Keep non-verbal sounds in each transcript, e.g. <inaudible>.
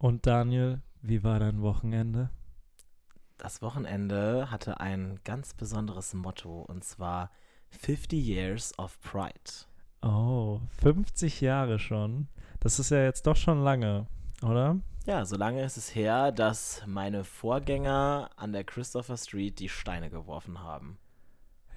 Und Daniel, wie war dein Wochenende? Das Wochenende hatte ein ganz besonderes Motto und zwar 50 Years of Pride. Oh, 50 Jahre schon. Das ist ja jetzt doch schon lange, oder? Ja, so lange ist es her, dass meine Vorgänger an der Christopher Street die Steine geworfen haben.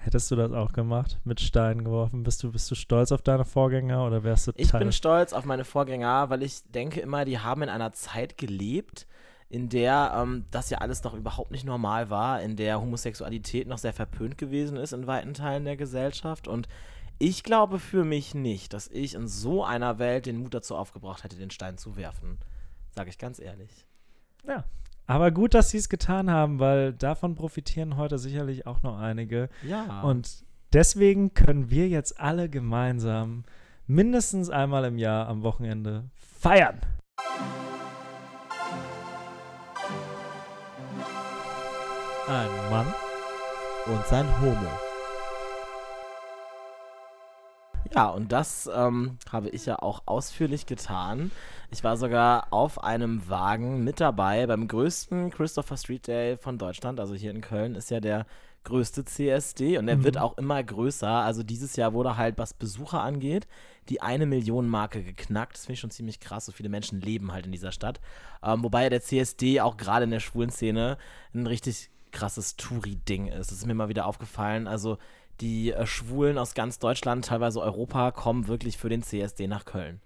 Hättest du das auch gemacht, mit Steinen geworfen? Bist du, bist du stolz auf deine Vorgänger oder wärst du Ich Teil? bin stolz auf meine Vorgänger, weil ich denke immer, die haben in einer Zeit gelebt, in der ähm, das ja alles noch überhaupt nicht normal war, in der Homosexualität noch sehr verpönt gewesen ist in weiten Teilen der Gesellschaft. Und ich glaube für mich nicht, dass ich in so einer Welt den Mut dazu aufgebracht hätte, den Stein zu werfen. Sage ich ganz ehrlich. Ja. Aber gut, dass sie es getan haben, weil davon profitieren heute sicherlich auch noch einige. Ja. Und deswegen können wir jetzt alle gemeinsam mindestens einmal im Jahr am Wochenende feiern. Ein Mann und sein Homo. Ja, und das ähm, habe ich ja auch ausführlich getan. Ich war sogar auf einem Wagen mit dabei beim größten Christopher Street Day von Deutschland. Also hier in Köln ist ja der größte CSD und der Mhm. wird auch immer größer. Also dieses Jahr wurde halt, was Besucher angeht, die eine Million Marke geknackt. Das finde ich schon ziemlich krass. So viele Menschen leben halt in dieser Stadt. Ähm, wobei der CSD auch gerade in der schwulen Szene ein richtig krasses Touri-Ding ist. Das ist mir mal wieder aufgefallen. Also die äh, Schwulen aus ganz Deutschland, teilweise Europa, kommen wirklich für den CSD nach Köln.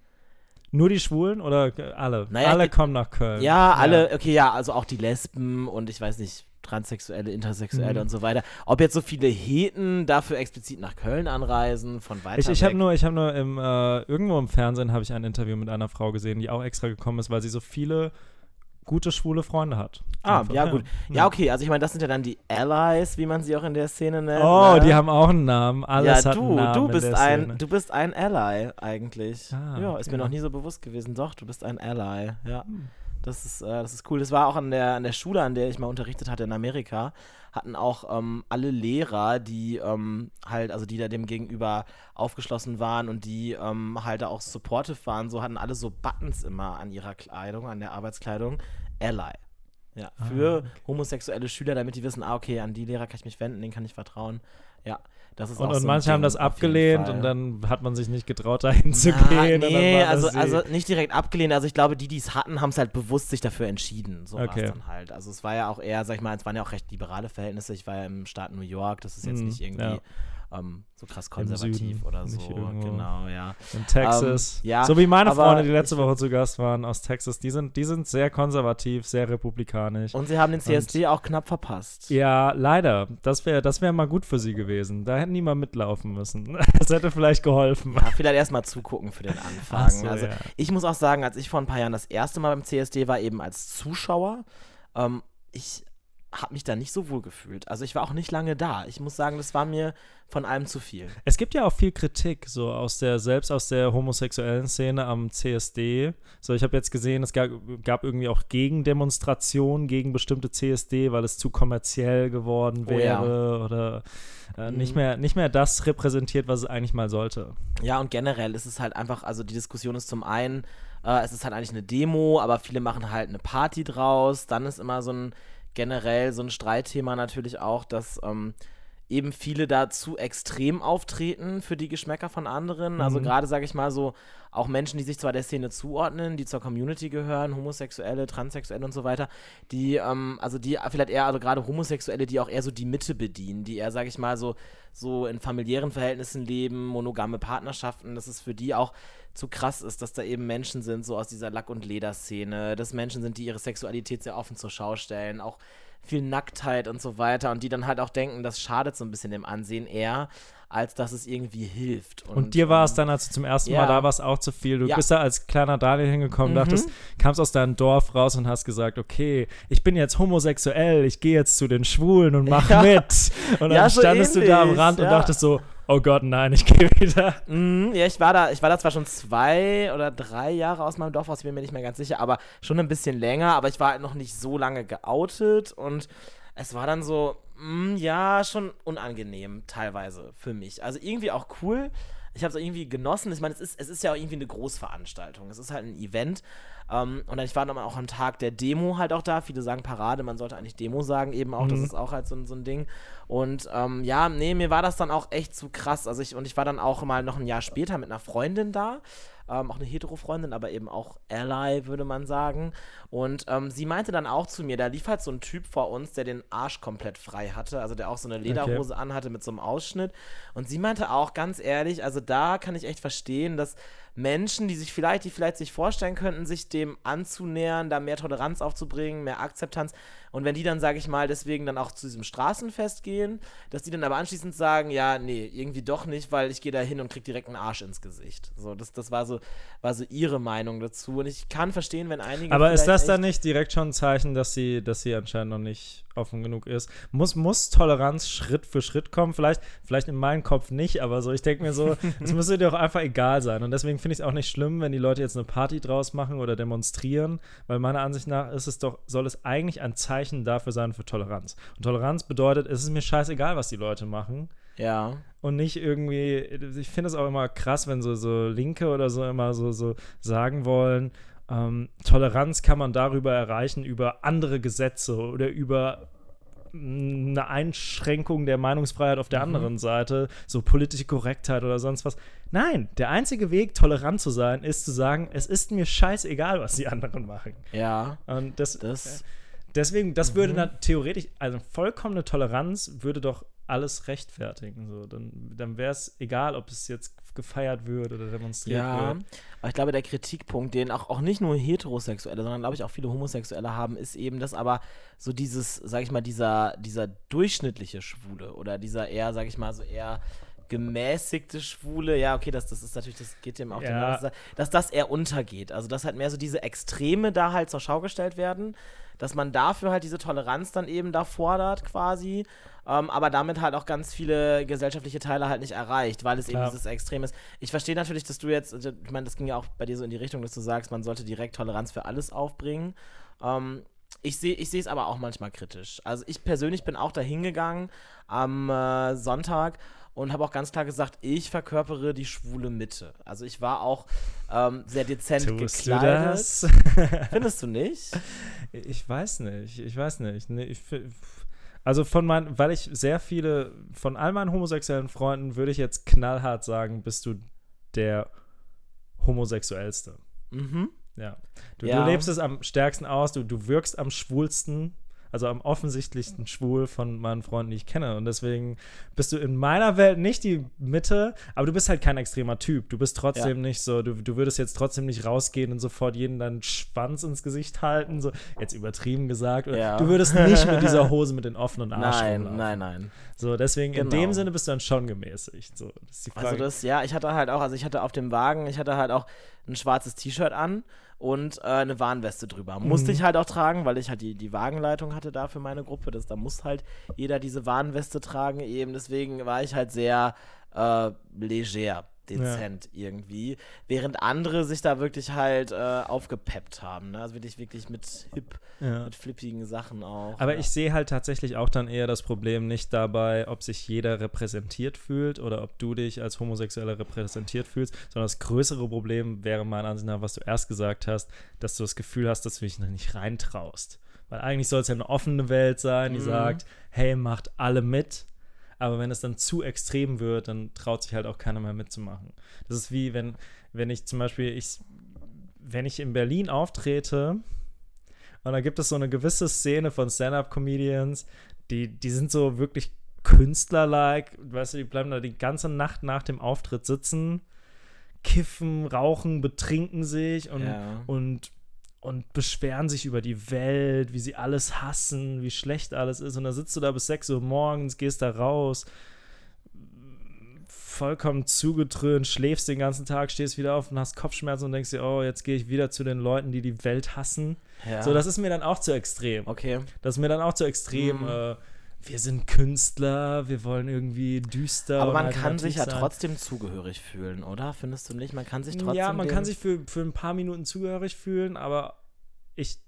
Nur die Schwulen oder alle? Naja, alle kommen nach Köln. Ja, alle, okay, ja, also auch die Lesben und ich weiß nicht, Transsexuelle, Intersexuelle Mhm. und so weiter. Ob jetzt so viele Heten dafür explizit nach Köln anreisen, von weiter Ich, ich habe nur, ich habe nur im, äh, irgendwo im Fernsehen habe ich ein Interview mit einer Frau gesehen, die auch extra gekommen ist, weil sie so viele gute schwule Freunde hat. Ah, Einfach, ja, gut. Ja, okay, also ich meine, das sind ja dann die Allies, wie man sie auch in der Szene nennt. Oh, ne? die haben auch einen Namen. Alles ja, hat du, einen Namen du bist ein, du bist ein Ally eigentlich. Ah, ja, ist mir ja. noch nie so bewusst gewesen. Doch, du bist ein Ally. Ja, Hm. das ist, äh, das ist cool. Das war auch an der, an der Schule, an der ich mal unterrichtet hatte in Amerika, hatten auch ähm, alle Lehrer, die ähm, halt, also die da dem gegenüber aufgeschlossen waren und die ähm, halt da auch supportive waren, so hatten alle so Buttons immer an ihrer Kleidung, an der Arbeitskleidung. Ally. Ja, Ah, für okay. homosexuelle Schüler, damit die wissen, ah, okay, an die Lehrer kann ich mich wenden, denen kann ich vertrauen. Ja, das ist Und, auch und so manche haben das abgelehnt und dann hat man sich nicht getraut, dahin zu Na, gehen. und dann Nee, war also, also nicht direkt abgelehnt. Also ich glaube, die, die es hatten, haben es halt bewusst sich dafür entschieden. So war Okay. es dann halt. Also es war ja auch eher, sag ich mal, es waren ja auch recht liberale Verhältnisse. Ich war ja im Staat New York, das ist jetzt Mhm, nicht irgendwie ja. Ähm, so krass konservativ oder so. Genau, ja. in Texas. Ähm, ja, so wie meine Freunde, die letzte Woche zu Gast waren aus Texas, die sind, die sind sehr konservativ, sehr republikanisch. Und sie haben den CSD auch knapp verpasst. ja, leider. Das wäre das wär mal gut für sie gewesen. Da hätten die mal mitlaufen müssen. <laughs> Das hätte vielleicht geholfen. Ja, vielleicht erstmal zugucken für den Anfang. So, also ja. ich muss auch sagen, als ich vor ein paar Jahren das erste Mal beim CSD war, eben als Zuschauer, ähm, ich habe mich da nicht so wohl gefühlt. Also ich war auch nicht lange da. Ich muss sagen, das war mir von allem zu viel. Es gibt ja auch viel Kritik, so aus der, selbst aus der homosexuellen Szene am CSD. So, ich habe jetzt gesehen, es gab, gab irgendwie auch Gegendemonstrationen gegen bestimmte CSD, weil es zu kommerziell geworden Oh ja. wäre oder äh, nicht, Mhm. mehr, nicht mehr das repräsentiert, was es eigentlich mal sollte. Ja, und generell ist es halt einfach, also die Diskussion ist zum einen, äh, es ist halt eigentlich eine Demo, aber viele machen halt eine Party draus. Dann ist immer so ein generell so ein Streitthema natürlich auch, dass ähm, eben viele da zu extrem auftreten für die Geschmäcker von anderen. Also Mhm. gerade, sage ich mal so, auch Menschen, die sich zwar der Szene zuordnen, die zur Community gehören, Homosexuelle, Transsexuelle und so weiter, die, ähm, also die vielleicht eher, also gerade Homosexuelle, die auch eher so die Mitte bedienen, die eher, sage ich mal, so, so in familiären Verhältnissen leben, monogame Partnerschaften, dass es für die auch zu krass ist, dass da eben Menschen sind, so aus dieser Lack- und Lederszene, dass Menschen sind, die ihre Sexualität sehr offen zur Schau stellen, auch viel Nacktheit und so weiter und die dann halt auch denken, das schadet so ein bisschen dem Ansehen eher, als dass es irgendwie hilft. Und, dir war es ähm, dann, als du zum ersten ja. Mal da warst, auch zu viel. Du Ja. bist da als kleiner Daniel hingekommen, Mhm. dachtest, kamst aus deinem Dorf raus und hast gesagt, okay, ich bin jetzt homosexuell, ich gehe jetzt zu den Schwulen und mach <laughs> Ja. mit. Und dann Ja, so standest du da am Rand und dachtest so, oh Gott, nein, ich gehe wieder. Mhm, ja, ich war da, ich war da zwar schon zwei oder drei Jahre aus meinem Dorf aus, bin mir nicht mehr ganz sicher, aber schon ein bisschen länger, aber ich war halt noch nicht so lange geoutet und es war dann so, mm, ja, schon unangenehm teilweise für mich. Also irgendwie auch cool. Ich habe es irgendwie genossen. Ich meine, es ist, es ist ja auch irgendwie eine Großveranstaltung. Es ist halt ein Event. Ähm, und ich war dann auch am Tag der Demo halt auch da. Viele sagen Parade, man sollte eigentlich Demo sagen eben auch. Mhm. Das ist auch halt so, so ein Ding. Und ähm, ja, nee, mir war das dann auch echt zu krass. Also ich, und ich war dann auch mal noch ein Jahr später mit einer Freundin da ähm, auch eine Hetero-Freundin, aber eben auch Ally, würde man sagen. Und ähm, sie meinte dann auch zu mir, da lief halt so ein Typ vor uns, der den Arsch komplett frei hatte, also der auch so eine Lederhose okay. anhatte mit so einem Ausschnitt. Und sie meinte auch ganz ehrlich, also da kann ich echt verstehen, dass Menschen, die sich vielleicht, die vielleicht sich vorstellen könnten, sich dem anzunähern, da mehr Toleranz aufzubringen, mehr Akzeptanz. Und wenn die dann, sage ich mal, deswegen dann auch zu diesem Straßenfest gehen, dass die dann aber anschließend sagen, ja, nee, irgendwie doch nicht, weil ich gehe da hin und krieg direkt einen Arsch ins Gesicht. So, das, das war so, war so ihre Meinung dazu. Und ich kann verstehen, wenn einige. Aber ist das dann nicht direkt schon ein Zeichen, dass sie, dass sie anscheinend noch nicht offen genug ist? Muss, muss Toleranz Schritt für Schritt kommen? Vielleicht, vielleicht in meinem Kopf nicht, aber so, ich denke mir so, <laughs> es müsste dir auch einfach egal sein. Und deswegen finde ich es auch nicht schlimm, wenn die Leute jetzt eine Party draus machen oder demonstrieren, weil meiner Ansicht nach ist es doch, soll es eigentlich ein Zeichen dafür sein für Toleranz. Und Toleranz bedeutet, es ist mir scheißegal, was die Leute machen. Ja. Und nicht irgendwie, ich finde es auch immer krass, wenn so, so Linke oder so immer so, so sagen wollen, ähm, Toleranz kann man darüber erreichen, über andere Gesetze oder über eine Einschränkung der Meinungsfreiheit auf der mhm. anderen Seite, so politische Korrektheit oder sonst was. Nein, der einzige Weg, tolerant zu sein, ist zu sagen, es ist mir scheißegal, was die anderen machen. Ja. Und das, das deswegen, das mhm. würde dann theoretisch, also vollkommene Toleranz würde doch alles rechtfertigen. So. Dann, dann wäre es egal, ob es jetzt gefeiert wird oder demonstriert ja, wird. aber ich glaube, der Kritikpunkt, den auch, auch nicht nur Heterosexuelle, sondern glaube ich auch viele Homosexuelle haben, ist eben, dass aber so dieses, sag ich mal, dieser, dieser durchschnittliche Schwule oder dieser eher, sag ich mal, so eher gemäßigte Schwule, ja, okay, das, das ist natürlich, das geht dem auch, ja. den, dass das eher untergeht. Also, dass halt mehr so diese Extreme da halt zur Schau gestellt werden, dass man dafür halt diese Toleranz dann eben da fordert quasi ähm, aber damit halt auch ganz viele gesellschaftliche Teile halt nicht erreicht, weil es Klar. eben dieses Extrem ist. Ich verstehe natürlich, dass du jetzt, also, ich meine, das ging ja auch bei dir so in die Richtung, dass du sagst, man sollte direkt Toleranz für alles aufbringen. Ähm, ich sehe ich es aber auch manchmal kritisch. Also ich persönlich bin auch da hingegangen am äh, Sonntag und habe auch ganz klar gesagt, ich verkörpere die schwule Mitte. Also ich war auch ähm, sehr dezent Tust gekleidet. Du das? <laughs> Findest du nicht? Ich weiß nicht. Ich weiß nicht. Nee, ich, also von meinen, weil ich sehr viele, von all meinen homosexuellen Freunden würde ich jetzt knallhart sagen, bist du der homosexuellste. Mhm. Ja. Du, ja. du lebst es am stärksten aus, du, du wirkst am schwulsten also am offensichtlichsten schwul von meinen Freunden, die ich kenne. Und deswegen bist du in meiner Welt nicht die Mitte, aber du bist halt kein extremer Typ. Du bist trotzdem ja. nicht so, du, du würdest jetzt trotzdem nicht rausgehen und sofort jeden deinen Schwanz ins Gesicht halten, so jetzt übertrieben gesagt. Ja. Du würdest nicht mit dieser <laughs> Hose mit den offenen Arsch Nein, rumlaufen. nein, nein. So, deswegen genau. in dem Sinne bist du dann schon gemäßigt. So, das also das, ja, ich hatte halt auch, also ich hatte auf dem Wagen, ich hatte halt auch ein schwarzes T-Shirt an und äh, eine Warnweste drüber. Mhm. Musste ich halt auch tragen, weil ich halt die, die Wagenleitung hatte da für meine Gruppe. Das, da muss halt jeder diese Warnweste tragen eben. Deswegen war ich halt sehr äh, leger dezent ja. irgendwie, während andere sich da wirklich halt äh, aufgepeppt haben. Ne? Also wirklich, wirklich mit hip, ja. mit flippigen Sachen auch. Aber ja. ich sehe halt tatsächlich auch dann eher das Problem nicht dabei, ob sich jeder repräsentiert fühlt oder ob du dich als Homosexueller repräsentiert fühlst, sondern das größere Problem wäre meiner Ansicht nach, was du erst gesagt hast, dass du das Gefühl hast, dass du dich noch nicht reintraust. Weil eigentlich soll es ja eine offene Welt sein, die mhm. sagt, hey, macht alle mit aber wenn es dann zu extrem wird, dann traut sich halt auch keiner mehr mitzumachen. Das ist wie, wenn, wenn ich zum Beispiel, ich, wenn ich in Berlin auftrete und da gibt es so eine gewisse Szene von Stand-Up-Comedians, die, die sind so wirklich Künstler-like, weißt du, die bleiben da die ganze Nacht nach dem Auftritt sitzen, kiffen, rauchen, betrinken sich und, ja. und und beschweren sich über die Welt, wie sie alles hassen, wie schlecht alles ist. Und dann sitzt du da bis 6 Uhr morgens, gehst da raus, vollkommen zugetrönt, schläfst den ganzen Tag, stehst wieder auf und hast Kopfschmerzen und denkst dir, oh, jetzt gehe ich wieder zu den Leuten, die die Welt hassen. Ja. So, das ist mir dann auch zu extrem. Okay. Das ist mir dann auch zu extrem. Mhm. Äh, wir sind Künstler, wir wollen irgendwie düster. Aber man kann sich ja sein. trotzdem zugehörig fühlen, oder? Findest du nicht? Man kann sich trotzdem. Ja, man kann sich für, für ein paar Minuten zugehörig fühlen, aber ich.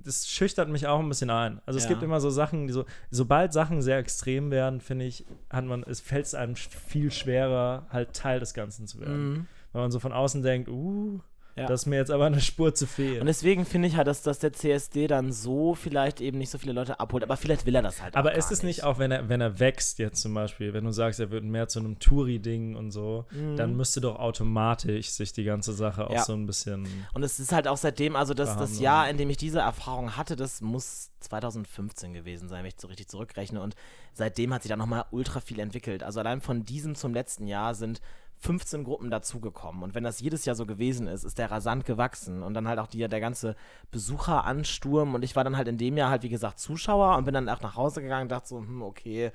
Das schüchtert mich auch ein bisschen ein. Also ja. es gibt immer so Sachen, die so, sobald Sachen sehr extrem werden, finde ich, hat man, es fällt es einem viel schwerer, halt Teil des Ganzen zu werden. Mhm. Weil man so von außen denkt, uh, Ja. Das ist mir jetzt aber eine Spur zu viel. Und deswegen finde ich halt, dass, dass der CSD dann so vielleicht eben nicht so viele Leute abholt, aber vielleicht will er das halt aber ist es nicht auch, wenn er, wenn er wächst jetzt zum Beispiel, wenn du sagst, er wird mehr zu einem Touri-Ding und so, dann müsste doch automatisch sich die ganze Sache auch Mhm. Ja. so ein bisschen Und es ist halt auch seitdem, also das, das. Jahr, in dem ich diese Erfahrung hatte, das muss 2015 gewesen sein, wenn ich so richtig zurückrechne. Und seitdem hat sich da nochmal ultra viel entwickelt. Also allein von diesem zum letzten Jahr sind 15 Gruppen dazugekommen. Und wenn das jedes Jahr so gewesen ist, ist der rasant gewachsen. Und dann halt auch die, der ganze Besucheransturm. Und ich war dann halt in dem Jahr halt, wie gesagt, Zuschauer und bin dann auch nach Hause gegangen und dachte so, hm, okay,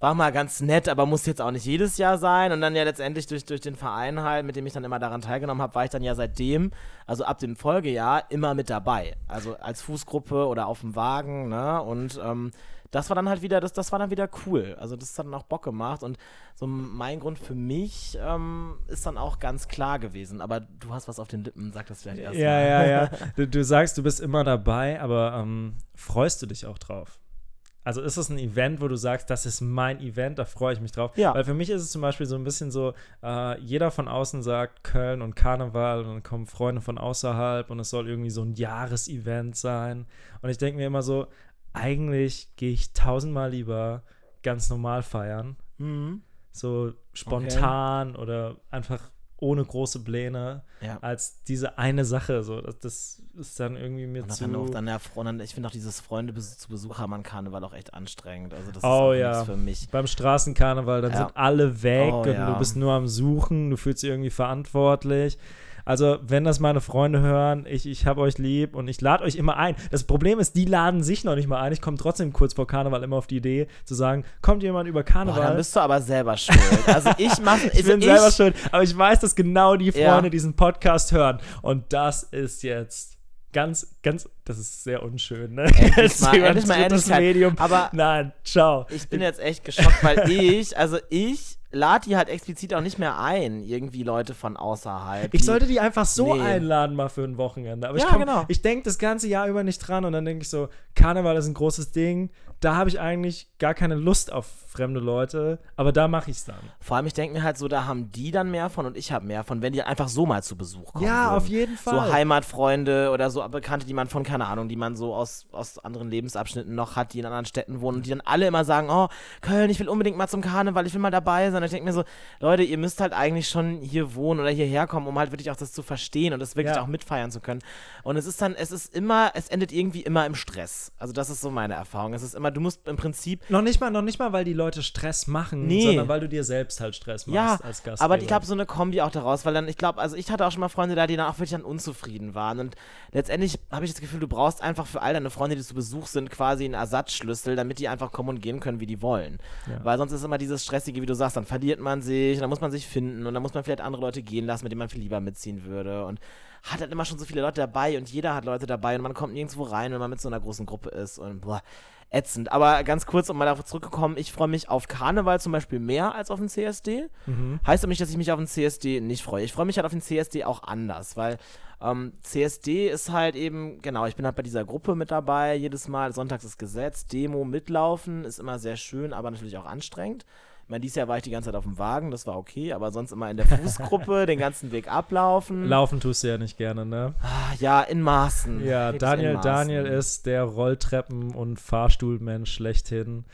war mal ganz nett, aber muss jetzt auch nicht jedes Jahr sein. Und dann ja letztendlich durch, durch den Verein halt, mit dem ich dann immer daran teilgenommen habe, war ich dann ja seitdem, also ab dem Folgejahr, immer mit dabei. Also als Fußgruppe oder auf dem Wagen, ne? Und ähm, das war dann halt wieder, das, das war dann wieder cool. Also das hat dann auch Bock gemacht. Und so mein Grund für mich ähm, ist dann auch ganz klar gewesen. Aber du hast was auf den Lippen, sag das vielleicht erst Ja, mal. ja, ja. <laughs> Du, du sagst, du bist immer dabei, aber ähm, freust du dich auch drauf? Also ist es ein Event, wo du sagst, das ist mein Event, da freue ich mich drauf? Ja. Weil für mich ist es zum Beispiel so ein bisschen so, äh, jeder von außen sagt Köln und Karneval und dann kommen Freunde von außerhalb und es soll irgendwie so ein Jahresevent sein. Und ich denke mir immer so, eigentlich gehe ich tausendmal lieber ganz normal feiern. Mhm. So spontan oder einfach ohne große Pläne Ja. als diese eine Sache. So, das, das ist dann irgendwie mir Und zu. dann auch dann Freund, ich finde auch dieses Freunde zu Besuch haben an Karneval auch echt anstrengend. Also das ist Oh, auch ja. für mich. beim Straßenkarneval, dann Ja. sind alle weg Oh, und ja. du bist nur am Suchen, du fühlst dich irgendwie verantwortlich. Also, wenn das meine Freunde hören, ich, ich habe euch lieb und ich lade euch immer ein. Das Problem ist, die laden sich noch nicht mal ein. Ich komme trotzdem kurz vor Karneval immer auf die Idee zu sagen, kommt jemand über Boah, Karneval? dann bist du aber selber schuld. Also ich mache <laughs> ich bin selber schuld, aber ich weiß, dass genau die Ja. Freunde diesen Podcast hören. Und das ist jetzt ganz, ganz, das ist sehr unschön, ne? Endlich <laughs> mal- endlich mal. Medium. Aber Nein, ciao. ich bin jetzt echt geschockt, weil <laughs> ich, also ich lade die halt explizit auch nicht mehr ein, irgendwie Leute von außerhalb. Ich die- sollte die einfach so Nee. einladen mal für ein Wochenende. Aber ich, Ja, komm- genau. ich denke das ganze Jahr über nicht dran und dann denke ich so, Karneval ist ein großes Ding. Da habe ich eigentlich gar keine Lust auf fremde Leute, aber da mache ich es dann. Vor allem, ich denke mir halt so, da haben die dann mehr von und ich habe mehr von, wenn die einfach so mal zu Besuch kommen. Ja, würden. auf jeden So Fall. Heimatfreunde oder so Bekannte, die man von, keine Ahnung, die man so aus, aus anderen Lebensabschnitten noch hat, die in anderen Städten wohnen und die dann alle immer sagen, oh, Köln, ich will unbedingt mal zum Karneval, ich will mal dabei sein. Und ich denke mir so, Leute, ihr müsst halt eigentlich schon hier wohnen oder hierher kommen, um halt wirklich auch das zu verstehen und das wirklich Ja. auch mitfeiern zu können. Und es ist dann, es ist immer, es endet irgendwie immer im Stress. Also das ist so meine Erfahrung. Es ist immer, du musst im Prinzip Noch nicht mal, noch nicht mal, weil die Leute Stress machen, Nee. sondern weil du dir selbst halt Stress machst Ja, als Gastgeber. aber ich glaube, so eine Kombi auch daraus, weil dann, ich glaube, also ich hatte auch schon mal Freunde da, die dann auch wirklich dann unzufrieden waren. Und letztendlich habe ich das Gefühl, du brauchst einfach für all deine Freunde, die zu Besuch sind, quasi einen Ersatzschlüssel, damit die einfach kommen und gehen können, wie die wollen. Ja. Weil sonst ist immer dieses Stressige, wie du sagst, dann verliert man sich, und dann muss man sich finden und dann muss man vielleicht andere Leute gehen lassen, mit denen man viel lieber mitziehen würde. Und hat halt immer schon so viele Leute dabei und jeder hat Leute dabei und man kommt nirgendwo rein, wenn man mit so einer großen Gruppe ist und boah, ätzend. Aber ganz kurz, um mal darauf zurückzukommen, ich freue mich auf Karneval zum Beispiel mehr als auf den CSD. Mhm. Heißt aber nicht, dass ich mich auf den CSD nicht freue. Ich freue mich halt auf den CSD auch anders, weil ähm, CSD ist halt eben, genau, ich bin halt bei dieser Gruppe mit dabei, jedes Mal, sonntags ist Gesetz, Demo mitlaufen, ist immer sehr schön, aber natürlich auch anstrengend. Ich meine, dieses Jahr war ich die ganze Zeit auf dem Wagen, das war okay, aber sonst immer in der Fußgruppe, <laughs> den ganzen Weg ablaufen. Laufen tust du ja nicht gerne, ne? Ah, ja, in Maßen. Ja, Wirklich Daniel, Maßen. Daniel ist der Rolltreppen- und Fahrstuhlmensch schlechthin.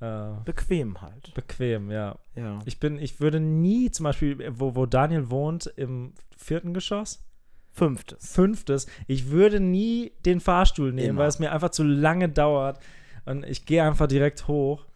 Äh, Bequem halt. bequem, ja. Ja. Ich bin, ich würde nie zum Beispiel, wo, wo Daniel wohnt, im vierten Geschoss, Fünftes. fünftes, ich würde nie den Fahrstuhl nehmen, Immer. weil es mir einfach zu lange dauert. Und ich gehe einfach direkt hoch.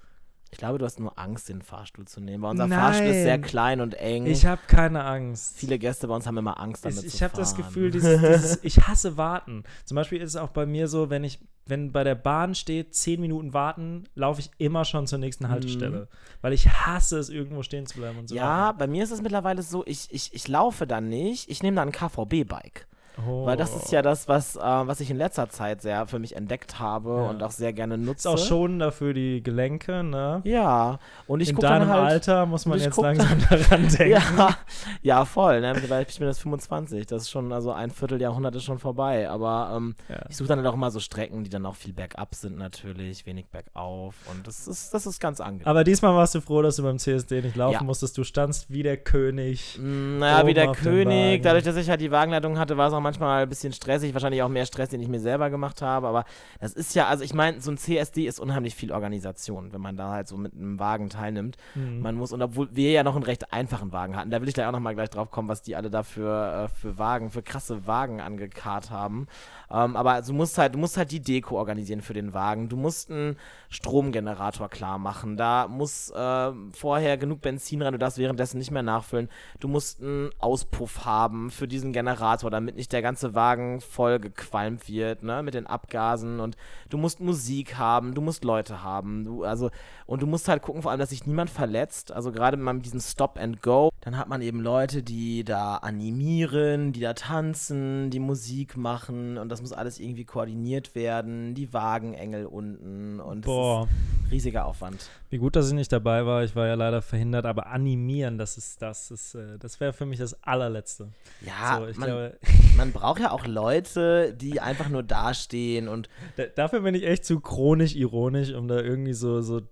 Ich glaube, du hast nur Angst, den Fahrstuhl zu nehmen, weil unser Nein. Fahrstuhl ist sehr klein und eng. Ich habe keine Angst. Viele Gäste bei uns haben immer Angst, damit ich ich habe das. Gefühl, <laughs> dieses, dieses, ich hasse warten. Zum Beispiel ist es auch bei mir so, wenn ich, wenn bei der Bahn steht, zehn Minuten warten, laufe ich immer schon zur nächsten Haltestelle. Weil ich hasse es, irgendwo stehen zu bleiben und so Mhm. Ja, weiter. bei mir ist es mittlerweile so, ich, ich, ich laufe dann nicht, ich nehme dann ein KVB-Bike. Oh. Weil das ist ja das, was, äh, was ich in letzter Zeit sehr für mich entdeckt habe Ja. und auch sehr gerne nutze. Ist auch schonender für die Gelenke, ne? Ja, und ich In deinem dann halt. Alter muss man jetzt langsam <laughs> daran <laughs> denken. Ja, ja, voll. Ne? Mittlerweile- Ich bin jetzt 25. Das ist schon, also ein Vierteljahrhundert ist schon vorbei. Aber ähm, Ja. ich suche dann halt auch immer so Strecken, die dann auch viel bergab sind natürlich, wenig bergauf. Und das ist, das ist ganz angenehm. Aber diesmal warst du froh, dass du beim CSD nicht laufen musstest. Du standst wie der König. Mm, Naja, wie der König. Dadurch, dass ich halt die Wagenleitung hatte, war es auch manchmal ein bisschen stressig. Wahrscheinlich auch mehr Stress, den ich mir selber gemacht habe. Aber das ist ja, also ich meine, so ein CSD ist unheimlich viel Organisation, wenn man da halt so mit einem Wagen teilnimmt. Mhm. Man muss, und obwohl wir ja noch einen recht einfachen Wagen hatten, da will ich gleich auch nochmal gleich drauf kommen, was die alle da für, äh, für Wagen, für krasse Wagen angekarrt haben. Ähm, aber du musst halt, du musst halt die Deko organisieren für den Wagen. Du musst einen Stromgenerator klar machen. Da muss äh, vorher genug Benzin rein, du darfst währenddessen nicht mehr nachfüllen. Du musst einen Auspuff haben für diesen Generator, damit nicht der ganze Wagen voll gequalmt wird, ne, mit den Abgasen. Und du musst Musik haben, du musst Leute haben. Du, also, und du musst halt gucken, vor allem, dass sich niemand verletzt. Also gerade man mit diesem Stop and Go, dann hat man eben Leute, die da animieren, die da tanzen, die Musik machen und das muss alles irgendwie koordiniert werden. Die Wagenengel unten und Boah, riesiger Aufwand. wie gut, dass ich nicht dabei war. Ich war ja leider verhindert, aber animieren, das ist das ist äh, das wäre für mich das allerletzte. Ja, so, ich man, glaube, <laughs> man braucht ja auch Leute, die einfach nur dastehen und da, dafür bin ich echt zu chronisch ironisch, um da irgendwie so so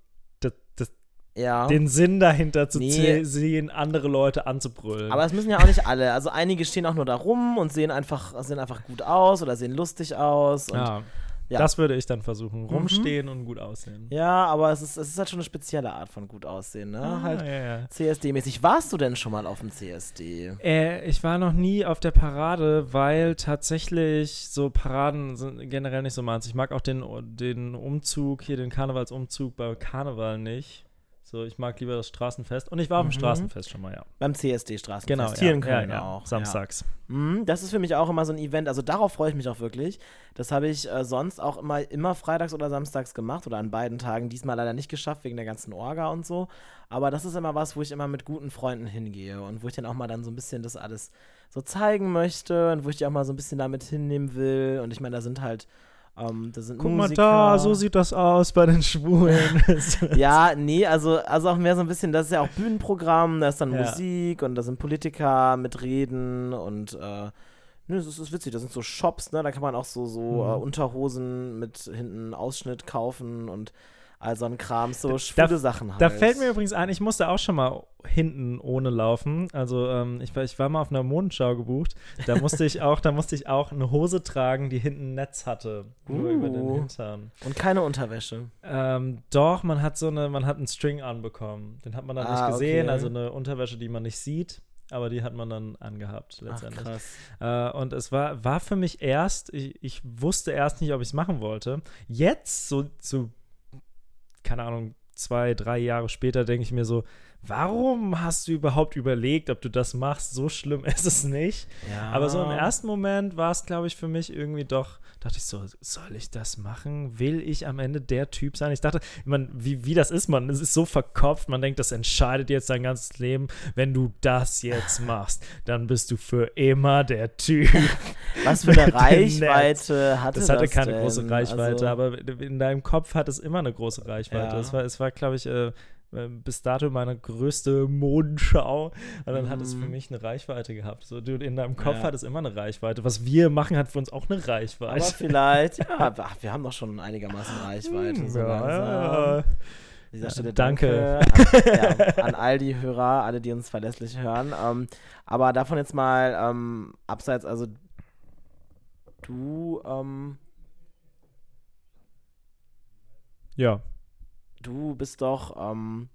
ja. den Sinn dahinter zu Nee. sehen, andere Leute anzubrüllen. Aber es müssen ja auch nicht alle. Also einige stehen auch nur da rum und sehen einfach, sehen einfach gut aus oder sehen lustig aus. Ja, ja. das würde ich dann versuchen. Mhm. Rumstehen und gut aussehen. Ja, aber es ist, es ist halt schon eine spezielle Art von gut aussehen, ne? Ah, halt ja, ja. CSD-mäßig. Warst du denn schon mal auf dem CSD? Äh, ich war noch nie auf der Parade, weil tatsächlich so Paraden sind generell nicht so meins. Ich mag auch den, den Umzug, hier den Karnevalsumzug bei Karneval nicht. So, ich mag lieber das Straßenfest. Und ich war auf dem Mhm. Straßenfest schon mal, ja. Beim CSD-Straßenfest. Genau, Hier ja, in Köln ja, ja. auch. Samstags. Mhm, das ist für mich auch immer so ein Event. Also darauf freue ich mich auch wirklich. Das habe ich äh, sonst auch immer, immer freitags oder samstags gemacht oder an beiden Tagen. Diesmal leider nicht geschafft wegen der ganzen Orga und so. Aber das ist immer was, wo ich immer mit guten Freunden hingehe und wo ich dann auch mal dann so ein bisschen das alles so zeigen möchte und wo ich die auch mal so ein bisschen damit hinnehmen will. Und ich meine, da sind halt, ähm, da sind Guck mal Musiker. da, so sieht das aus bei den Schwulen. <laughs> Ja, nee, also, also auch mehr so ein bisschen, das ist ja auch Bühnenprogramm, da ist dann Ja. Musik und da sind Politiker mit Reden und äh, ne, das ist, ist witzig, das sind so Shops, ne, da kann man auch so, so Mhm. äh, Unterhosen mit hinten Ausschnitt kaufen und all so ein Kram, so Da- schwule Sachen halt. Da fällt mir übrigens ein, ich musste auch schon mal hinten ohne laufen. Also ähm, ich, war, ich war mal auf einer Modenschau gebucht. Da musste ich auch, da musste ich auch eine Hose tragen, die hinten ein Netz hatte. Nur über den Uh. Hintern. Und keine Unterwäsche. Ähm, doch, man hat so eine, man hat einen String anbekommen. Den hat man dann Ah, nicht gesehen, okay. also eine Unterwäsche, die man nicht sieht. Aber die hat man dann angehabt Ach, letztendlich. krass. Äh, und es war, war für mich erst, ich, ich wusste erst nicht, ob ich es machen wollte. Jetzt, so, so, keine Ahnung, zwei, drei Jahre später, denke ich mir so, warum hast du überhaupt überlegt, ob du das machst? So schlimm <laughs> ist es nicht. Ja. Aber so im ersten Moment war es, glaube ich, für mich irgendwie doch, dachte ich so, soll ich das machen? Will ich am Ende der Typ sein? Ich dachte, man, wie, wie das ist, man, es ist so verkopft, man denkt, das entscheidet jetzt dein ganzes Leben. Wenn du das jetzt <laughs> machst, dann bist du für immer der Typ. <laughs> Was für eine Reichweite hatte das? Das hatte keine denn? große Reichweite, Also, aber in deinem Kopf hat es immer eine große Reichweite. Ja. Es war, es war glaube ich, äh, bis dato meine größte Modenschau. Und dann hat es für Mhm. mich eine Reichweite gehabt. So, du, in deinem Kopf Ja. hat es immer eine Reichweite. Was wir machen, hat für uns auch eine aber Reichweite. vielleicht, <laughs> ja, ach, wir haben doch schon einigermaßen Reichweite. So ja, ja, dieser Stelle danke. danke an, an all die Hörer, alle, die uns verlässlich hören. Ähm, aber davon jetzt mal ähm, abseits, also du, ähm, Ja. Du bist doch, ähm,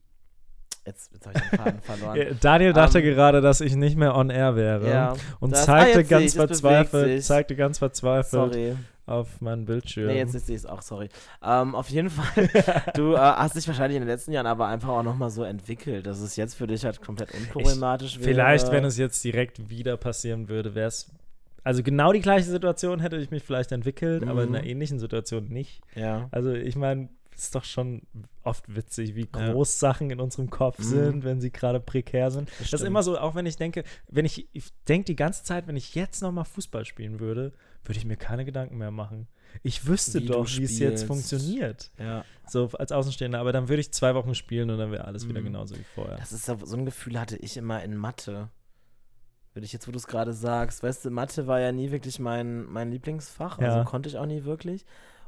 jetzt, jetzt habe ich den Faden <laughs> verloren. Daniel dachte Ähm, gerade, dass ich nicht mehr on air wäre. ja, Und ah, zeigte jetzt sehe ganz ich, verzweifelt, zeigte ganz verzweifelt sorry. auf meinen Bildschirm. Nee, jetzt sehe ich es auch, sorry. Ähm, auf jeden Fall, <laughs> du äh, hast dich wahrscheinlich in den letzten Jahren aber einfach auch nochmal so entwickelt, dass es jetzt für dich halt komplett unproblematisch wäre. Vielleicht, wenn es jetzt direkt wieder passieren würde, wäre es. Also genau die gleiche Situation hätte ich mich vielleicht entwickelt, aber in Mhm. einer ähnlichen Situation nicht. Ja. Also ich meine, ist doch schon oft witzig, wie Ja. groß Sachen in unserem Kopf Mhm. sind, wenn sie gerade prekär sind. Das, ist stimmt. immer so, auch wenn ich denke, wenn ich, ich denke die ganze Zeit, wenn ich jetzt nochmal Fußball spielen würde, würde ich mir keine Gedanken mehr machen. Ich wüsste Wie doch, wie es jetzt funktioniert. Ja. So als Außenstehender. Aber dann würde ich zwei Wochen spielen und dann wäre alles wieder Mhm. genauso wie vorher. Das ist so, so ein Gefühl hatte ich immer in Mathe. Würde ich jetzt, wo du es gerade sagst, weißt du, Mathe war ja nie wirklich mein, mein Lieblingsfach, also Ja. konnte ich auch nie wirklich.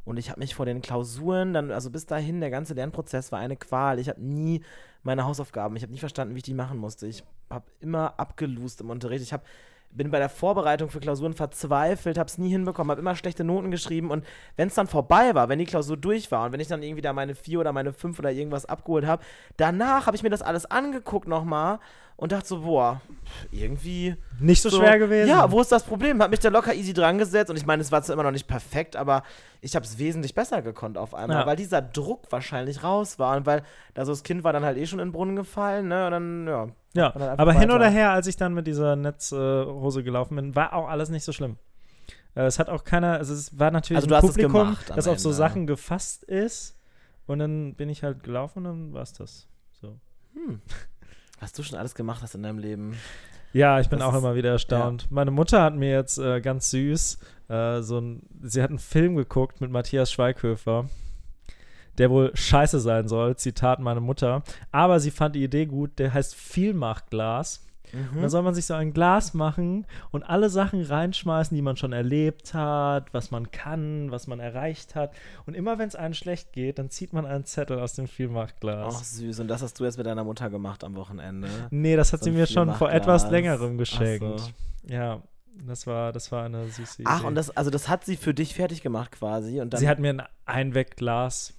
Und ich habe mich vor den Klausuren, dann, also bis dahin, der ganze Lernprozess war eine Qual. Ich habe nie meine Hausaufgaben, ich habe nie verstanden, wie ich die machen musste. Ich habe immer abgelust im Unterricht. Ich habe bin bei der Vorbereitung für Klausuren verzweifelt, habe es nie hinbekommen, habe immer schlechte Noten geschrieben und wenn es dann vorbei war, wenn die Klausur durch war und wenn ich dann irgendwie da meine vier oder meine fünf oder irgendwas abgeholt habe, danach habe ich mir das alles angeguckt nochmal und dachte so, boah, irgendwie Nicht so, schwer gewesen. ja, wo ist das Problem? Hab mich da locker easy dran gesetzt und ich meine, es war zwar immer noch nicht perfekt, aber ich habe es wesentlich besser gekonnt auf einmal, Ja. weil dieser Druck wahrscheinlich raus war und weil da so das Kind war dann halt eh schon in den Brunnen gefallen, ne? Und dann, ja. Ja, aber hin weiter. oder her, als ich dann mit dieser Netzhose gelaufen bin, war auch alles nicht so schlimm. Äh, es hat auch keiner, also es war natürlich Also ein Publikum, das auf so. Sachen gefasst ist. Und dann bin ich halt gelaufen und dann war es das. So. Hm. Was du schon alles gemacht hast in deinem Leben. Ja, ich bin Das auch ist- immer wieder erstaunt. Meine Mutter hat mir jetzt äh, ganz süß äh, so ein, sie hat einen Film geguckt mit Matthias Schweighöfer, der wohl scheiße sein soll, Zitat meine Mutter. Aber sie fand die Idee gut, der heißt Vielmachglas. Und Mhm. dann soll man sich so ein Glas machen und alle Sachen reinschmeißen, die man schon erlebt hat, was man kann, was man erreicht hat. Und immer wenn es einem schlecht geht, dann zieht man einen Zettel aus dem Vielmachglas. Ach süß, und das hast du jetzt mit deiner Mutter gemacht am Wochenende. nee, das hat so sie mir schon vor etwas längerem geschenkt. so. Ja, das war, das war eine süße Idee. Ach, und das, also das hat sie für dich fertig gemacht quasi. Und dann, sie hat mir ein Einwegglas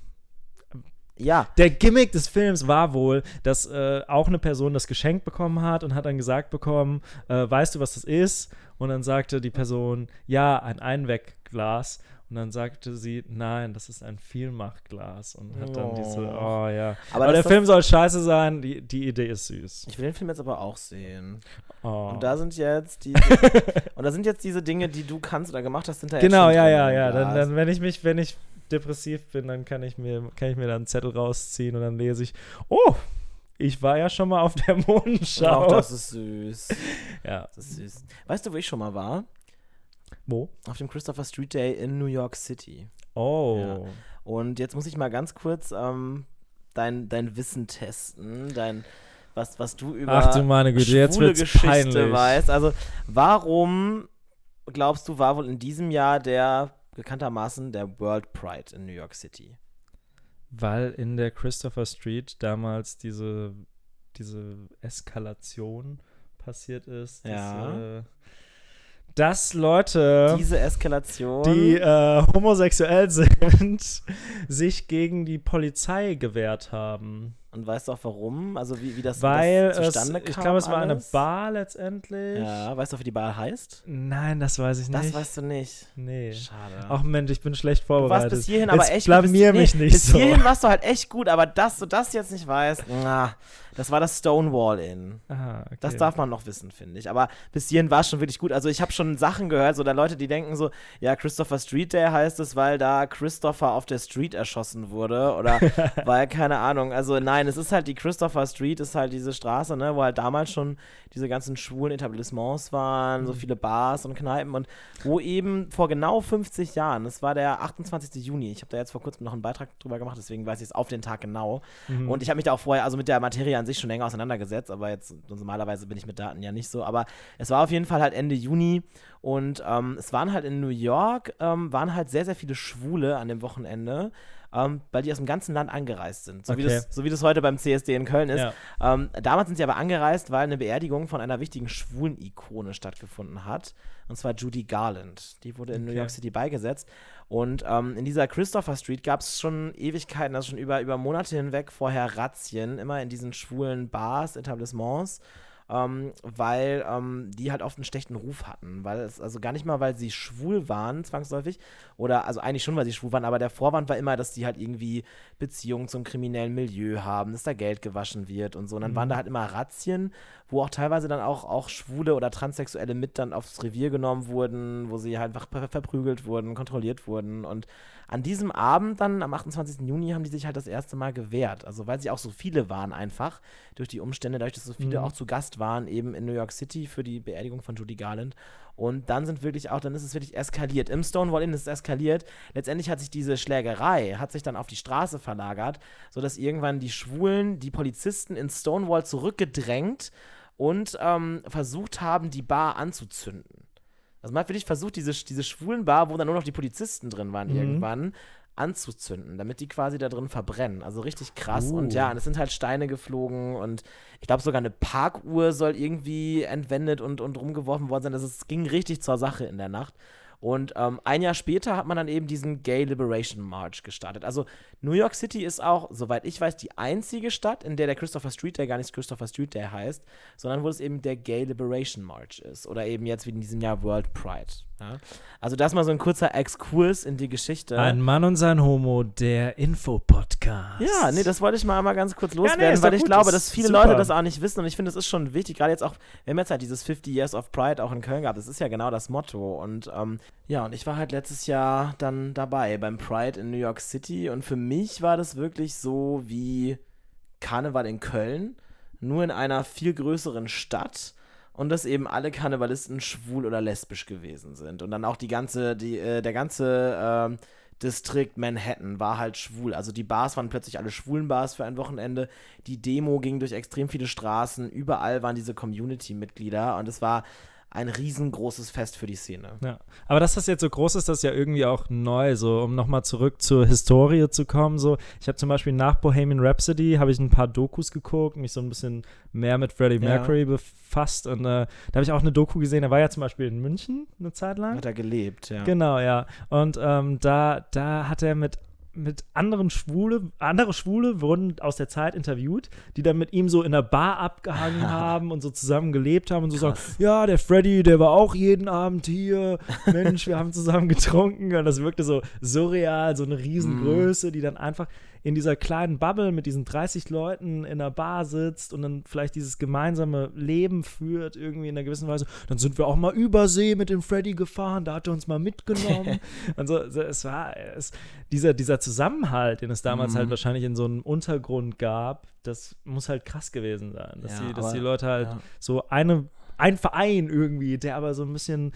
ja, Der Gimmick des Films war wohl, dass äh, auch eine Person das geschenkt bekommen hat und hat dann gesagt bekommen, äh, weißt du, was das ist? Und dann sagte die Person, ja, ein Einwegglas. Und dann sagte sie, nein, das ist ein Vielmachglas. Und hat dann Oh. diese, oh ja. Aber Aber, der Film soll scheiße sein, die, die Idee ist süß. ich will den Film jetzt aber auch sehen. Oh. Und da sind jetzt die <laughs> und da sind jetzt diese Dinge, die du kannst oder gemacht hast, sind da genau, ja, ja, ja. Dann, dann, wenn ich mich, wenn ich depressiv bin, dann kann ich mir, kann ich mir da einen Zettel rausziehen und dann lese ich, oh, ich war ja schon mal auf der <laughs> Mondschau. Auch das ist süß. ja. Das ist süß. Weißt du, wo ich schon mal war? Wo? Auf dem Christopher Street Day in New York City. Oh. Und jetzt muss ich mal ganz kurz ähm, dein, dein Wissen testen, dein was, was du über Ach du meine Güte, jetzt wird's Geschichte peinlich. weißt. Also warum glaubst du, war wohl in diesem Jahr der bekanntermaßen der World Pride in New York City? Weil in der Christopher Street damals diese, diese Eskalation passiert ist. Ja. Dass, äh, dass Leute, Diese Eskalation. die äh, homosexuell <laughs> sind, sich gegen die Polizei gewehrt haben. Und weißt du auch warum? Also wie, wie das, Weil das es, zustande kam? ich glaube, es war eine? Bar letztendlich. Ja, weißt du auch, wie die Bar heißt? Nein, das weiß ich Das nicht. weißt du nicht. nee. Schade. Ach Mensch, ich bin schlecht Du warst vorbereitet. bis hierhin aber Jetzt echt blamier gut. mich nee, nicht bis so. hierhin warst du halt echt gut, aber dass du das jetzt nicht weißt, na, das war das Stonewall Inn. Aha, okay. Das darf man noch wissen, finde ich. Aber bis hierhin war es schon wirklich gut. Also ich habe schon Sachen gehört, so da Leute, die denken so, ja, Christopher Street Day heißt es, weil da Christopher auf der Street erschossen wurde oder <laughs> weil, keine Ahnung. Also nein, es ist halt die Christopher Street, ist halt diese Straße, ne, wo halt damals schon diese ganzen schwulen Etablissements waren, so viele Bars und Kneipen und wo eben vor genau 50 Jahren, das war der 28. Juni, ich habe da jetzt vor kurzem noch einen Beitrag drüber gemacht, deswegen weiß ich es auf den Tag genau. Mhm. Und ich habe mich da auch vorher, also mit der Materie an sich schon länger auseinandergesetzt, aber jetzt normalerweise bin ich mit Daten ja nicht so. Aber es war auf jeden Fall halt Ende Juni und ähm, es waren halt in New York, ähm, waren halt sehr, sehr viele Schwule an dem Wochenende. Ähm, weil die aus dem ganzen Land angereist sind. So, wie Okay. das, so wie das heute beim CSD in Köln ist. Ja. Ähm, damals sind sie aber angereist, weil eine Beerdigung von einer wichtigen Schwulen-Ikone stattgefunden hat. Und zwar Judy Garland. Die wurde in New Okay. York City beigesetzt. Und ähm, in dieser Christopher Street gab es schon Ewigkeiten, also schon über, über Monate hinweg vorher Razzien, immer in diesen schwulen Bars, Etablissements. Ähm, weil ähm, die halt oft einen schlechten Ruf hatten. Weil es, also gar nicht mal, weil sie schwul waren, zwangsläufig, oder also eigentlich schon, weil sie schwul waren, aber der Vorwand war immer, dass die halt irgendwie Beziehungen zum kriminellen Milieu haben, dass da Geld gewaschen wird und so. Und dann mhm. waren da halt immer Razzien, wo auch teilweise dann auch, auch Schwule oder Transsexuelle mit dann aufs Revier genommen wurden, wo sie halt einfach verprügelt wurden, kontrolliert wurden. Und an diesem Abend dann, am 28. Juni, haben die sich halt das erste Mal gewehrt. Also weil sie auch so viele waren einfach, durch die Umstände, dadurch, dass so viele mhm. auch zu Gast waren, eben in New York City für die Beerdigung von Judy Garland. Und dann sind wirklich auch, dann ist es wirklich eskaliert. Im Stonewall Inn ist es eskaliert. Letztendlich hat sich diese Schlägerei, hat sich dann auf die Straße verlagert, sodass irgendwann die Schwulen, die Polizisten in Stonewall zurückgedrängt und ähm, versucht haben, die Bar anzuzünden. Also man hat wirklich versucht, diese, diese schwulen Bar, wo dann nur noch die Polizisten drin waren, mhm. irgendwann anzuzünden, damit die quasi da drin verbrennen. Also richtig krass. Uh. Und ja, und es sind halt Steine geflogen und ich glaube sogar eine Parkuhr soll irgendwie entwendet und, und rumgeworfen worden sein. Also es ging richtig zur Sache in der Nacht. Und ähm, ein Jahr später hat man dann eben diesen Gay Liberation March gestartet. Also New York City ist auch, soweit ich weiß, die einzige Stadt, in der der Christopher Street Day gar nicht Christopher Street Day heißt, sondern wo es eben der Gay Liberation March ist. Oder eben jetzt wie in diesem Jahr World Pride. Ja? Also das mal so ein kurzer Exkurs in die Geschichte. Ein Mann und sein Homo, der Info-Podcast. Ja, nee, das wollte ich mal einmal ganz kurz loswerden, ja, nee, weil ich gut, glaube, dass viele Leute das auch nicht wissen und ich finde, es ist schon wichtig, gerade jetzt auch, wir haben jetzt halt dieses 50 Years of Pride auch in Köln gehabt, das ist ja genau das Motto und ähm, ja, und ich war halt letztes Jahr dann dabei beim Pride in New York City und für mich war das wirklich so wie Karneval in Köln, nur in einer viel größeren Stadt und dass eben alle Karnevalisten schwul oder lesbisch gewesen sind. Und dann auch die ganze, die, äh, der ganze äh, Distrikt Manhattan war halt schwul. Also die Bars waren plötzlich alle schwulen Bars für ein Wochenende. Die Demo ging durch extrem viele Straßen. Überall waren diese Community-Mitglieder und es war ein riesengroßes Fest für die Szene. Ja. Aber dass das jetzt so groß ist, das ist ja irgendwie auch neu, so um nochmal zurück zur Historie zu kommen. So, ich habe zum Beispiel nach Bohemian Rhapsody habe ich ein paar Dokus geguckt, mich so ein bisschen mehr mit Freddie Mercury ja. befasst und äh, da habe ich auch eine Doku gesehen. Er war ja zum Beispiel in München eine Zeit lang. Hat er gelebt, ja. Genau, ja. Und ähm, da, da hat er mit mit anderen Schwule, andere Schwule wurden aus der Zeit interviewt, die dann mit ihm so in der Bar abgehangen <laughs> haben und so zusammen gelebt haben und so Krass. sagen, ja, der Freddy, der war auch jeden Abend hier, Mensch, wir haben zusammen getrunken. Und das wirkte so surreal, so eine Riesengröße, die dann einfach in dieser kleinen Bubble mit diesen 30 Leuten in der Bar sitzt und dann vielleicht dieses gemeinsame Leben führt, irgendwie in einer gewissen Weise. Dann sind wir auch mal übersee mit dem Freddy gefahren, da hat er uns mal mitgenommen. <laughs> und so, es war es, dieser, dieser Zusammenhalt, den es damals halt mhm. halt wahrscheinlich in so einem Untergrund gab, das muss halt krass gewesen sein. Dass, ja, die, dass aber, die Leute halt ja. so eine, ein Verein irgendwie, der aber so ein bisschen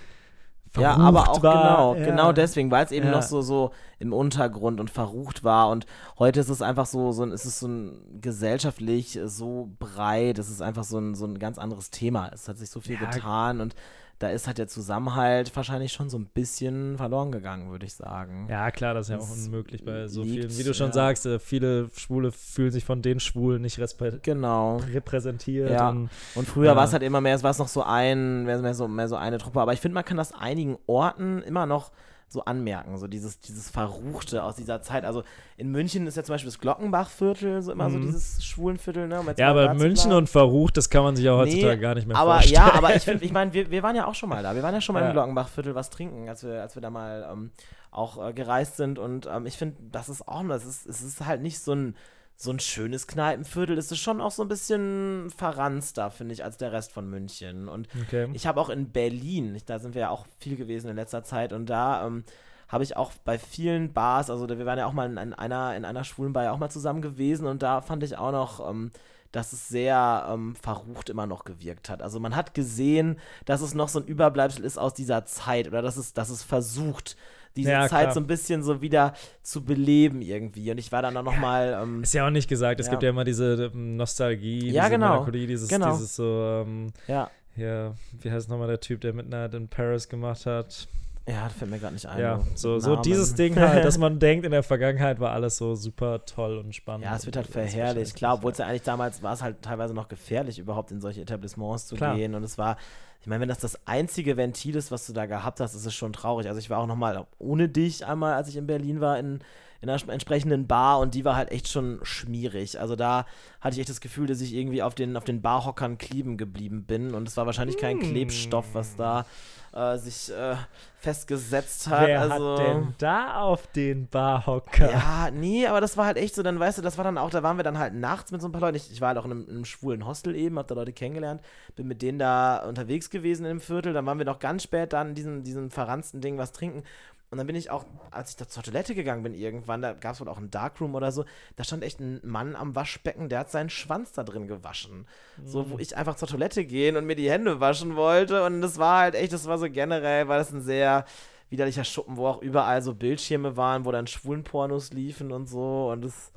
ja, aber auch war, genau, ja. genau deswegen, weil es eben ja. noch so, so im Untergrund und verrucht war. Und heute ist es einfach so, so ist es so ein gesellschaftlich so breit, es ist einfach so ein, so ein ganz anderes Thema. Es hat sich so viel getan und da ist halt der Zusammenhalt wahrscheinlich schon so ein bisschen verloren gegangen, würde ich sagen. Ja, klar, das ist ja auch unmöglich bei so liegt, vielen. Wie du schon ja. sagst, äh, viele Schwule fühlen sich von den Schwulen nicht genau. repräsentiert. Ja. Und, und früher ja. war es halt immer mehr, es war noch so ein, mehr so, mehr so eine Truppe. Aber ich finde, man kann das einigen Orten immer noch so anmerken, so dieses, dieses Verruchte aus dieser Zeit. Also in München ist ja zum Beispiel das Glockenbachviertel, so immer mhm. so dieses Schwulenviertel, ne? Ja, aber München und verrucht, das kann man sich ja heutzutage nee, gar nicht mehr aber, vorstellen. Ja, aber ich <laughs> finde, ich meine, wir, wir waren ja auch schon mal da. Wir waren ja schon mal ja. im Glockenbachviertel was trinken, als wir, als wir da mal ähm, auch äh, gereist sind. Und ähm, ich finde, das ist auch, das ist, es ist halt nicht so ein so ein schönes Kneipenviertel ist es schon auch so ein bisschen verranster, finde ich, als der Rest von München. Und okay. ich habe auch in Berlin, da sind wir ja auch viel gewesen in letzter Zeit, und da ähm, habe ich auch bei vielen Bars, also wir waren ja auch mal in, einer, in einer schwulen Bar ja auch mal zusammen gewesen, und da fand ich auch noch. Ähm, dass es sehr ähm, verrucht immer noch gewirkt hat. Also man hat gesehen, dass es noch so ein Überbleibsel ist aus dieser Zeit oder dass es, dass es versucht, diese ja, Zeit klar. so ein bisschen so wieder zu beleben irgendwie. Und ich war dann auch noch mal ähm, Ist ja auch nicht gesagt. Es ja. gibt ja immer diese ähm, Nostalgie, ja, diese genau. Melancholie, dieses, genau. dieses so, ähm, ja. ja, wie heißt nochmal der Typ, der Midnight in Paris gemacht hat? Ja, das fällt mir gerade nicht ein. Ja, so, so dieses Ding halt, dass man <laughs> denkt, in der Vergangenheit war alles so super toll und spannend. Ja, es wird halt verherrlicht. Klar, obwohl es ja eigentlich damals war es halt teilweise noch gefährlich, überhaupt in solche Etablissements zu Klar. gehen. Und es war, ich meine, wenn das das einzige Ventil ist, was du da gehabt hast, ist es schon traurig. Also ich war auch noch mal ohne dich einmal, als ich in Berlin war, in, in einer entsprechenden Bar und die war halt echt schon schmierig. Also da hatte ich echt das Gefühl, dass ich irgendwie auf den, auf den Barhockern kleben geblieben bin und es war wahrscheinlich kein Hm. Klebstoff, was da äh, sich äh, festgesetzt hat. Wer also, hat denn da auf den Barhocker? ja, nee, aber das war halt echt so, dann weißt du, das war dann auch, da waren wir dann halt nachts mit so ein paar Leuten. Ich, ich war halt auch in einem, in einem schwulen Hostel eben, hab da Leute kennengelernt, bin mit denen da unterwegs gewesen im Viertel, dann waren wir noch ganz spät dann in diesem, diesem verranzten Ding was trinken. Und dann bin ich auch, als ich da zur Toilette gegangen bin irgendwann, da gab es wohl auch einen Darkroom oder so, da stand echt ein Mann am Waschbecken, der hat seinen Schwanz da drin gewaschen. So, wo ich einfach zur Toilette gehen und mir die Hände waschen wollte. Und das war halt echt, das war so generell, war das ein sehr widerlicher Schuppen, wo auch überall so Bildschirme waren, wo dann Schwulenpornos liefen und so. Und das,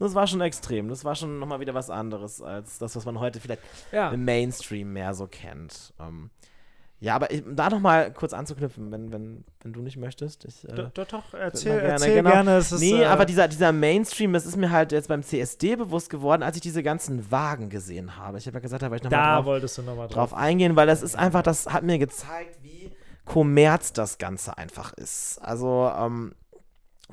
das war schon extrem. Das war schon nochmal wieder was anderes als das, was man heute vielleicht Ja. im Mainstream mehr so kennt. Ähm, ja, aber ich, da nochmal kurz anzuknüpfen, wenn, wenn, wenn du nicht möchtest. Ich, äh, Doch, doch, erzähl, gerne, erzähl genau. gerne. Es ist, nee, äh, aber dieser, dieser Mainstream, das ist mir halt jetzt beim CSD bewusst geworden, als ich diese ganzen Wagen gesehen habe. Ich habe ja gesagt, da wollte ich nochmal da drauf, wolltest du nochmal drauf drauf. eingehen, weil das ist einfach, das hat mir gezeigt, wie Kommerz das Ganze einfach ist. Also ähm,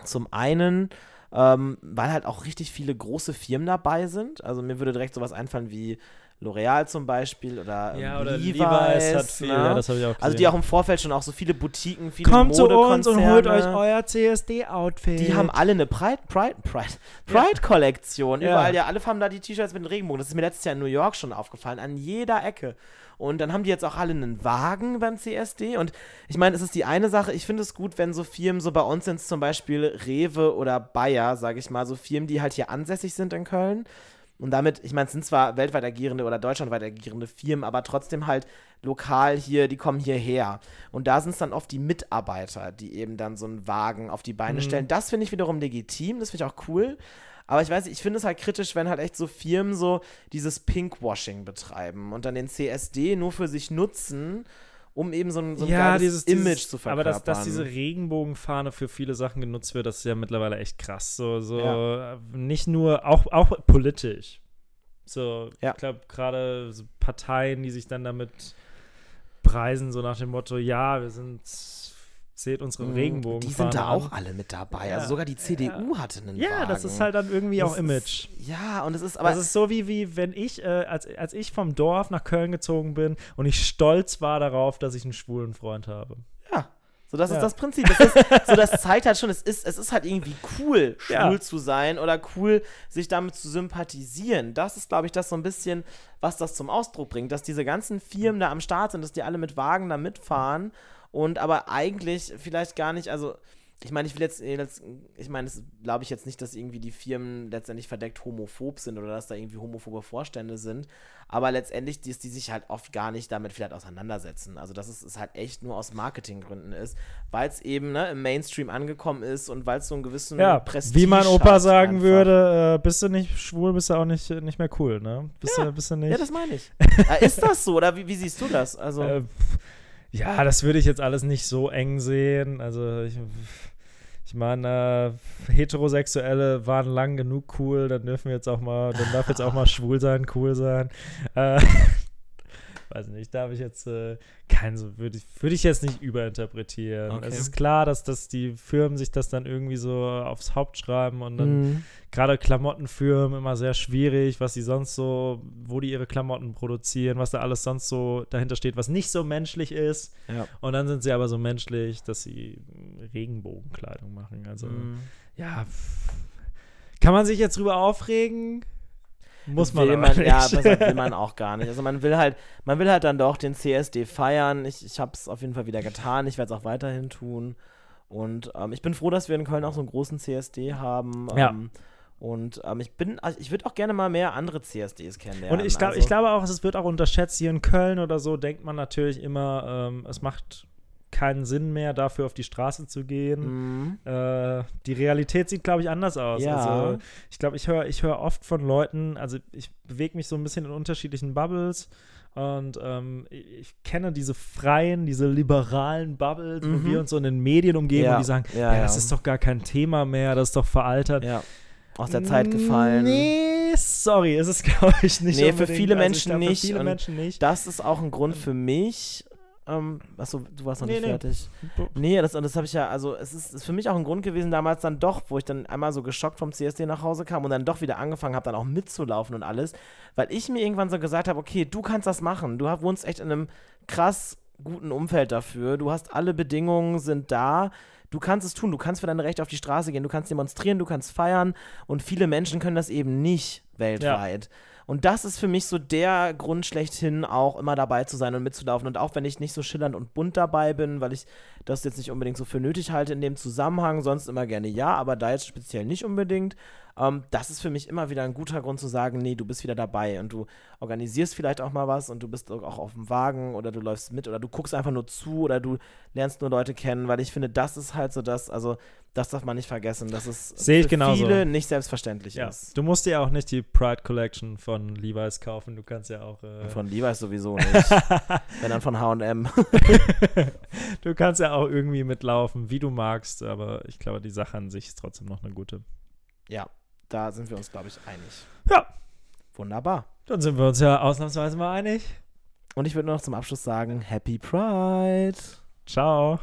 zum einen, ähm, weil halt auch richtig viele große Firmen dabei sind. Also mir würde direkt sowas einfallen wie L'Oreal zum Beispiel oder, ähm, Ja, oder Levi's, Levi's hat viel, ne? ja, das habe ich auch gesehen. Also die auch im Vorfeld schon auch so viele Boutiquen, viele Kommt zu uns und holt euch euer CSD-Outfit. Die haben alle eine Pride, Pride, Pride, Pride-Kollektion. Ja. Überall, ja, alle haben da die T-Shirts mit den Regenbogen. Das ist mir letztes Jahr in New York schon aufgefallen, an jeder Ecke. Und dann haben die jetzt auch alle einen Wagen beim CSD. Und ich meine, es ist die eine Sache, ich finde es gut, wenn so Firmen, so bei uns sind es zum Beispiel Rewe oder Bayer, sage ich mal, so Firmen, die halt hier ansässig sind in Köln. Und damit, ich meine, es sind zwar weltweit agierende oder deutschlandweit agierende Firmen, aber trotzdem halt lokal hier, die kommen hierher. Und da sind es dann oft die Mitarbeiter, die eben dann so einen Wagen auf die Beine Mhm. stellen. Das finde ich wiederum legitim, das finde ich auch cool. Aber ich weiß nicht, ich finde es halt kritisch, wenn halt echt so Firmen so dieses Pinkwashing betreiben und dann den CSD nur für sich nutzen, um eben so ein, so ein ja, dieses, Image dieses, zu Aber verkörpern. dass, dass diese Regenbogenfahne für viele Sachen genutzt wird, das ist ja mittlerweile echt krass. So, so äh, nicht nur, auch, auch politisch. So, Ja. ich glaube, gerade so Parteien, die sich dann damit preisen, so nach dem Motto, ja, wir sind, seht unsere Mhm. Die sind da an. auch alle mit dabei. Ja. Also sogar die CDU hatte einen Ja, Wagen. das ist halt dann irgendwie Das auch Image. Ist, ja, und es ist aber das ist so wie, wie wenn ich, äh, als, als ich vom Dorf nach Köln gezogen bin und ich stolz war darauf, dass ich einen schwulen Freund habe. Ja. So, das Ja. ist das Prinzip. Das, ist, so, das zeigt halt schon, es ist, es ist halt irgendwie cool, <laughs> schwul Ja. zu sein oder cool, sich damit zu sympathisieren. Das ist, glaube ich, das so ein bisschen, was das zum Ausdruck bringt, dass diese ganzen Firmen da am Start sind, dass die alle mit Wagen da mitfahren und aber eigentlich vielleicht gar nicht, also ich meine, ich will jetzt, ich meine, das glaube ich jetzt nicht, dass irgendwie die Firmen letztendlich verdeckt homophob sind oder dass da irgendwie homophobe Vorstände sind, aber letztendlich, die, die sich halt oft gar nicht damit vielleicht auseinandersetzen. Also, dass es, es halt echt nur aus Marketinggründen ist, weil es eben ne, im Mainstream angekommen ist und weil es so einen gewissen Ja, Prestige wie mein Opa sagen einfach. würde, äh, bist du nicht schwul, bist du auch nicht, nicht mehr cool, ne? Bist, Ja. du, bist du nicht. Ja, das meine ich. <laughs> äh, ist das so oder wie, wie siehst du das? Also, äh, ja, das würde ich jetzt alles nicht so eng sehen. Also ich, ich meine, äh, Heterosexuelle waren lang genug cool, dann dürfen wir jetzt auch mal, dann darf jetzt auch mal <laughs> schwul sein, cool sein. Äh, weiß nicht, darf ich jetzt äh, kein so, würde ich, würde ich jetzt nicht überinterpretieren. Okay. Es ist klar, dass, dass die Firmen sich das dann irgendwie so aufs Haupt schreiben und dann Mhm. gerade Klamottenfirmen immer sehr schwierig, was sie sonst so, wo die ihre Klamotten produzieren, was da alles sonst so dahinter steht, was nicht so menschlich ist. Ja. Und dann sind sie aber so menschlich, dass sie Regenbogenkleidung machen. Also, Mhm. ja, kann man sich jetzt drüber aufregen? Muss man will man, nicht. Ja, das will man auch gar nicht. Also man will halt, man will halt dann doch den CSD feiern. Ich, ich habe es auf jeden Fall wieder getan. Ich werde es auch weiterhin tun. Und ähm, ich bin froh, dass wir in Köln auch so einen großen CSD haben. Ja. Ähm, und ähm, ich bin, also ich würde auch gerne mal mehr andere CSDs kennenlernen. Und ich, glaub, also, ich glaube auch, es wird auch unterschätzt. Hier in Köln oder so denkt man natürlich immer, ähm, es macht keinen Sinn mehr, dafür auf die Straße zu gehen. Mhm. Äh, die Realität sieht, glaube ich, anders aus. Ja. Also, ich glaube, ich höre ich hör oft von Leuten, also ich bewege mich so ein bisschen in unterschiedlichen Bubbles und ähm, ich, kenne diese freien, diese liberalen Bubbles, wo Mhm. wir uns so in den Medien umgeben Ja. und die sagen, Ja, ja, das ja. ist doch gar kein Thema mehr, das ist doch veraltert. Aus der Zeit gefallen. Nee, sorry, ist <laughs> es glaube ich nicht. Nee, für viele Also Menschen glaub, nicht Für viele Menschen nicht. Das ist auch ein Grund für mich. Ähm, achso, du warst noch Nee, nicht nee. fertig. Nee, das, und das habe ich ja, also es ist, ist für mich auch ein Grund gewesen damals dann doch, wo ich dann einmal so geschockt vom CSD nach Hause kam und dann doch wieder angefangen habe, dann auch mitzulaufen und alles, weil ich mir irgendwann so gesagt habe, okay, du kannst das machen, du wohnst echt in einem krass guten Umfeld dafür, du hast alle Bedingungen sind da, du kannst es tun, du kannst für deine Rechte auf die Straße gehen, du kannst demonstrieren, du kannst feiern. Und viele Menschen können das eben nicht weltweit. Und das ist für mich so der Grund schlechthin, auch immer dabei zu sein und mitzulaufen. Und auch wenn ich nicht so schillernd und bunt dabei bin, weil ich das jetzt nicht unbedingt so für nötig halte in dem Zusammenhang, sonst immer gerne ja, aber da jetzt speziell nicht unbedingt. Ähm, das ist für mich immer wieder ein guter Grund zu sagen, nee, du bist wieder dabei und du organisierst vielleicht auch mal was und du bist auch auf dem Wagen oder du läufst mit oder du guckst einfach nur zu oder du lernst nur Leute kennen, weil ich finde, das ist halt so das, also das darf man nicht vergessen, dass es Sehe ich für genauso. viele nicht selbstverständlich Ja. ist. Du musst dir auch nicht die Pride Collection von Levi's kaufen. Du kannst ja auch. Äh, Von Levi's sowieso <laughs> nicht. Wenn dann von H&M. <laughs> du kannst ja auch irgendwie mitlaufen, wie du magst. Aber ich glaube, die Sache an sich ist trotzdem noch eine gute. Ja, da sind wir uns, glaube ich, einig. Ja. Wunderbar. Dann sind wir uns ja ausnahmsweise mal einig. Und ich würde nur noch zum Abschluss sagen, Happy Pride. Ciao.